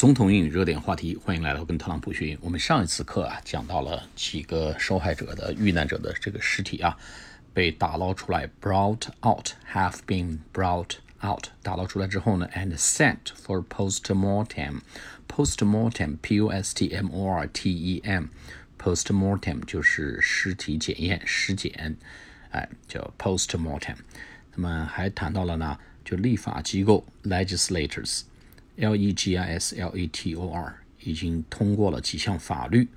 总统英语热点话题，欢迎来到跟特朗普学英语。我们上一次课啊，讲到了几个受害者的遇难者的这个尸体啊，被打捞出来，brought out，have been brought out，打捞出来之后呢，and sent for postmortem，p-o-s-t-m-o-r-t-e-m，postmortem e 就是尸体检验、尸检，哎，叫 postmortem。那么还谈到了呢，就立法机构 legislators。legislator 已经通过了几项法律，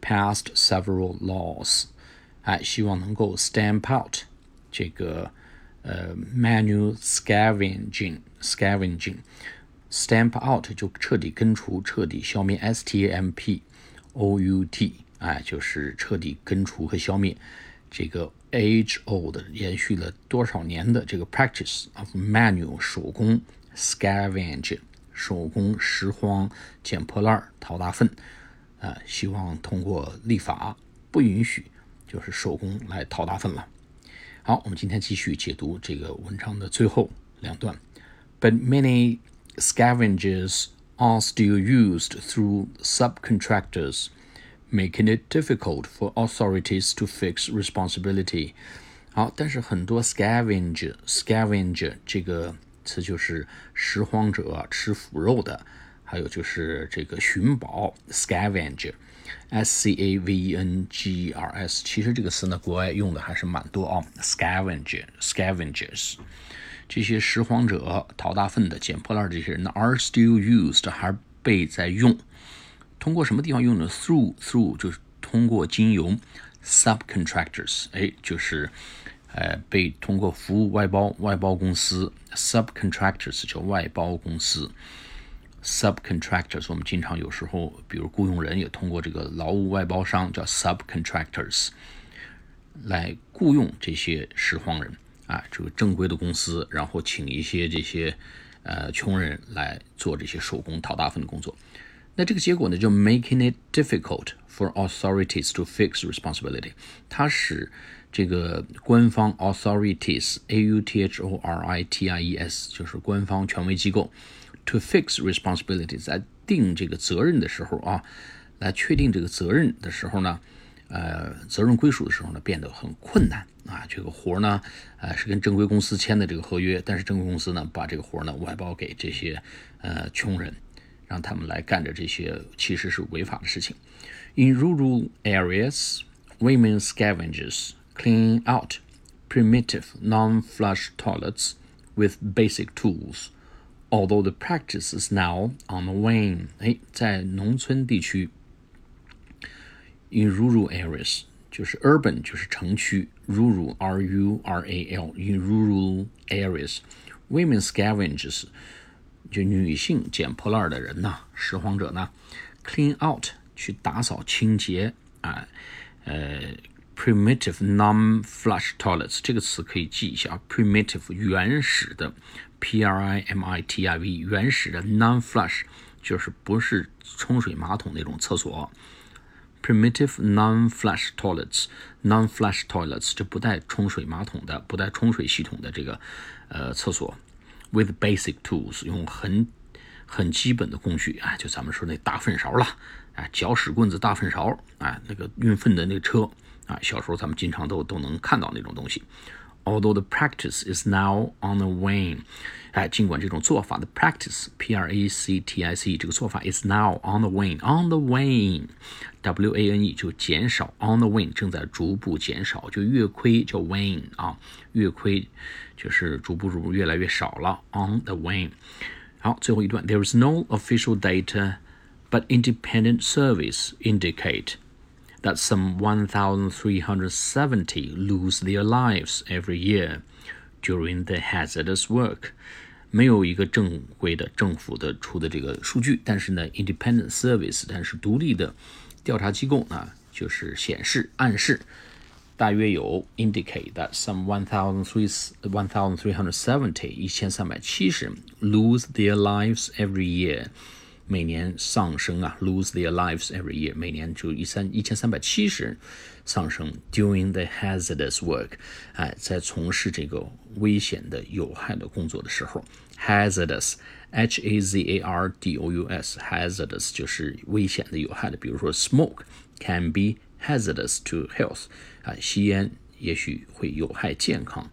passed several laws，哎，希望能够 stamp out 这个呃 manual scavenging，scavenging，stamp out 就彻底根除、彻底消灭，s t a m p o u t，哎，就是彻底根除和消灭这个 age old 延续了多少年的这个 practice of manual 手工 scavenge。 手工拾荒、捡破烂、淘大粪，啊，希望通过立法不允许，就是手工来淘大粪了。好，我们今天继续解读这个文章的最后两段。But many scavengers are still used through subcontractors, making it difficult for authorities to fix responsibility. 好，但是很多 scavenger scavenger 这个。词就是拾荒者、吃腐肉的，还有就是这个寻宝 （scavenger），s c a v e n g e r s。其实这个词呢，国外用的还是蛮多啊，scavenger，scavengers。这些拾荒者、淘大粪的、捡破烂这些人呢，are still used，还被在用。通过什么地方用呢？through，through 就是通过经由 subcontractors，哎，就是。呃，被通过服务外包外包公司 subcontractors 叫外包公司 subcontractors，我们经常有时候，比如雇佣人也通过这个劳务外包商叫 subcontractors 来雇佣这些拾荒人啊，这个正规的公司，然后请一些这些呃穷人来做这些手工讨大粪的工作。那这个结果呢，就 making it difficult for authorities to fix responsibility，它使这个官方 authorities，a u t h o r i t i e s，就是官方权威机构，to fix responsibilities，在定这个责任的时候啊，来确定这个责任的时候呢，呃，责任归属的时候呢，变得很困难啊。这个活呢，呃，是跟正规公司签的这个合约，但是正规公司呢，把这个活呢外包给这些呃穷人，让他们来干着这些其实是违法的事情。In rural areas, women scavengers. clean out primitive non-flush toilets with basic tools. Although the practice is now on the wane，哎，在农村地区，in rural areas 就是 urban 就是城区，rural r u r a l in rural areas，women scavengers 就女性捡破烂的人呐，拾荒者呢，clean out 去打扫清洁啊，呃。primitive non-flush toilets 这个词可以记一下啊，primitive 原始的，p r i m i t i v 原始的 non-flush 就是不是冲水马桶那种厕所，primitive non-flush toilets，non-flush toilets 就不带冲水马桶的，不带冲水系统的这个呃厕所，with basic tools 用很很基本的工具啊，就咱们说那大粪勺了，啊，搅屎棍子、大粪勺，啊，那个运粪的那个车。啊，小时候咱们经常都都能看到那种东西。Although the practice is now on the wane，哎，尽管这种做法的 practice，p r a c t i c 这个做法 is now on the wane，on the wane，w a n e 就减少，on the wane 正在逐步减少，就越亏叫 wane 啊，越亏就是逐步逐步越来越少了，on the wane。好，最后一段，There is no official data, but independent surveys indicate that some 1,370 lose their lives every year during the hazardous work。没有一个正规的政府的出的这个数据，但是呢，independent service，但是独立的调查机构呢，就是显示暗示， 大约有 indicate that some one thousand three one thousand three hundred seventy 一千三百七十 lose their lives every year。每年丧生啊，lose their lives every year，每年就一三一千三百七十人丧生。Doing the hazardous work，哎，在从事这个危险的、有害的工作的时候，hazardous H A Z A R D O U S，hazardous 就是危险的、有害的。比如说，smoke can be hazardous to health，啊，吸烟也许会有害健康。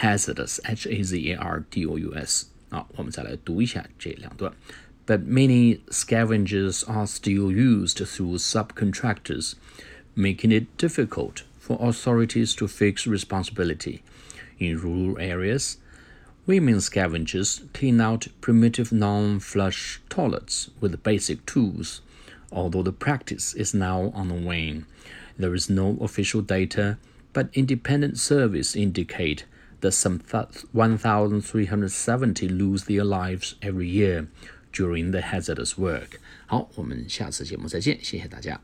hazardous，H A Z A R D O U S。啊，我们再来读一下这两段。But many scavengers are still used through subcontractors, making it difficult for authorities to fix responsibility. In rural areas, women scavengers clean out primitive non flush toilets with basic tools, although the practice is now on the wane. There is no official data, but independent surveys indicate that some 1,370 lose their lives every year during the hazardous work. 好，我们下次节目再见，谢谢大家。